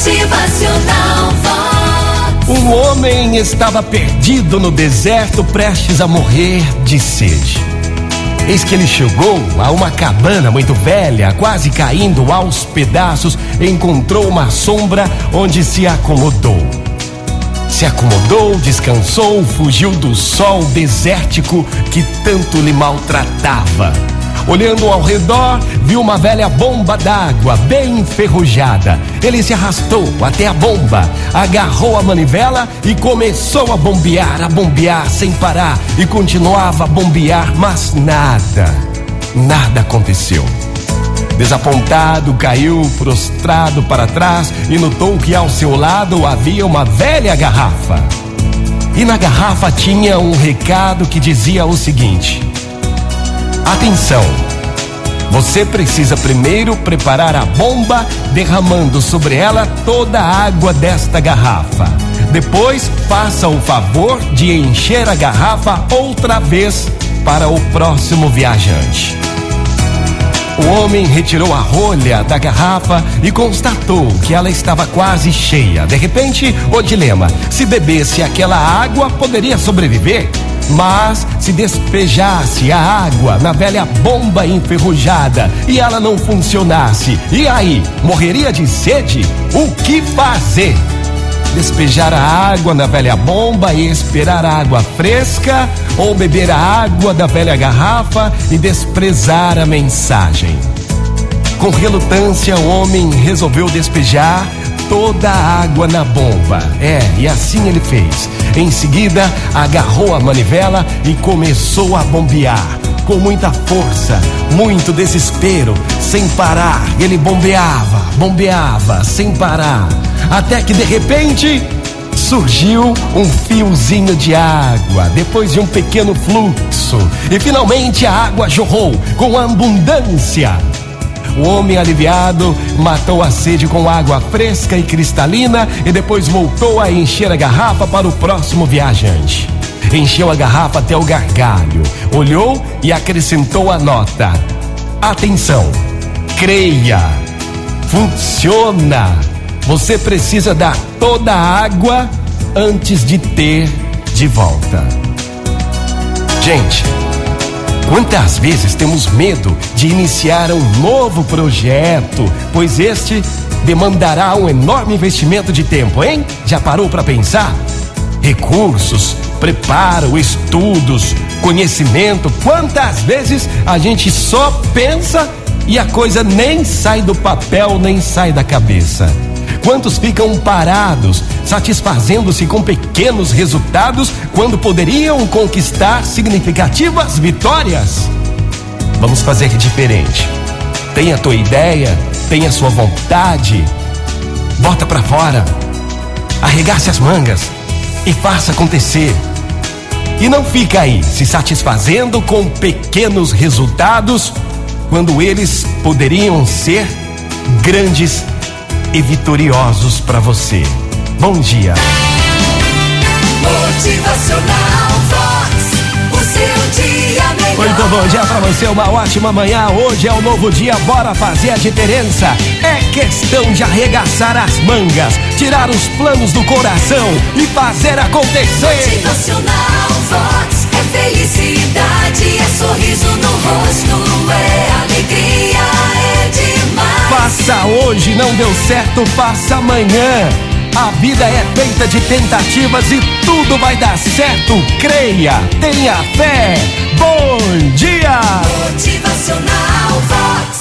Motivacional. Um homem estava perdido no deserto, prestes a morrer de sede. Eis que ele chegou a uma cabana muito velha, quase caindo aos pedaços, encontrou uma sombra onde se acomodou. Se acomodou, descansou, fugiu do sol desértico que tanto lhe maltratava. Olhando ao redor, viu uma velha bomba d'água bem enferrujada. Ele se arrastou até a bomba, agarrou a manivela e começou a bombear, a bombear sem parar. E continuava a bombear, mas nada, nada aconteceu. Desapontado, caiu prostrado para trás e notou que ao seu lado havia uma velha garrafa. E na garrafa tinha um recado que dizia o seguinte: Atenção! Você precisa primeiro preparar a bomba, derramando sobre ela toda a água desta garrafa. Depois, faça o favor de encher a garrafa outra vez para o próximo viajante. O homem retirou a rolha da garrafa e constatou que ela estava quase cheia. De repente, o dilema: se bebesse aquela água, poderia sobreviver? Mas se despejasse a água na velha bomba enferrujada e ela não funcionasse, e aí? Morreria de sede? O que fazer? Despejar a água na velha bomba e esperar a água fresca, ou beber a água da velha garrafa e desprezar a mensagem. Com relutância, o homem resolveu despejar toda a água na bomba. É, e assim ele fez. Em seguida, agarrou a manivela e começou a bombear. Com muita força, muito desespero, sem parar. Ele bombeava, bombeava, sem parar. Até que de repente surgiu um fiozinho de água, depois de um pequeno fluxo. E finalmente a água jorrou com abundância o homem aliviado matou a sede com água fresca e cristalina e depois voltou a encher a garrafa para o próximo viajante. Encheu a garrafa até o gargalho, olhou e acrescentou a nota: Atenção, creia, funciona. Você precisa dar toda a água antes de ter de volta. Gente, Quantas vezes temos medo de iniciar um novo projeto, pois este demandará um enorme investimento de tempo, hein? Já parou para pensar? Recursos, preparo, estudos, conhecimento. Quantas vezes a gente só pensa e a coisa nem sai do papel, nem sai da cabeça? Quantos ficam parados, satisfazendo-se com pequenos resultados quando poderiam conquistar significativas vitórias? Vamos fazer diferente. Tem a tua ideia, tem a sua vontade. Bota para fora. Arregace as mangas e faça acontecer. E não fica aí se satisfazendo com pequenos resultados quando eles poderiam ser grandes e vitoriosos para você. Bom dia. Motivacional Vox, o seu dia melhor. Muito bom dia para você, uma ótima manhã. Hoje é um novo dia, bora fazer a diferença. É questão de arregaçar as mangas, tirar os planos do coração e fazer acontecer. Motivacional Vox é felicidade, é sorriso no rosto, é alegria, hoje não deu certo, faça amanhã. A vida é feita de tentativas e tudo vai dar certo. Creia, tenha fé. Bom dia! Motivacional Vox.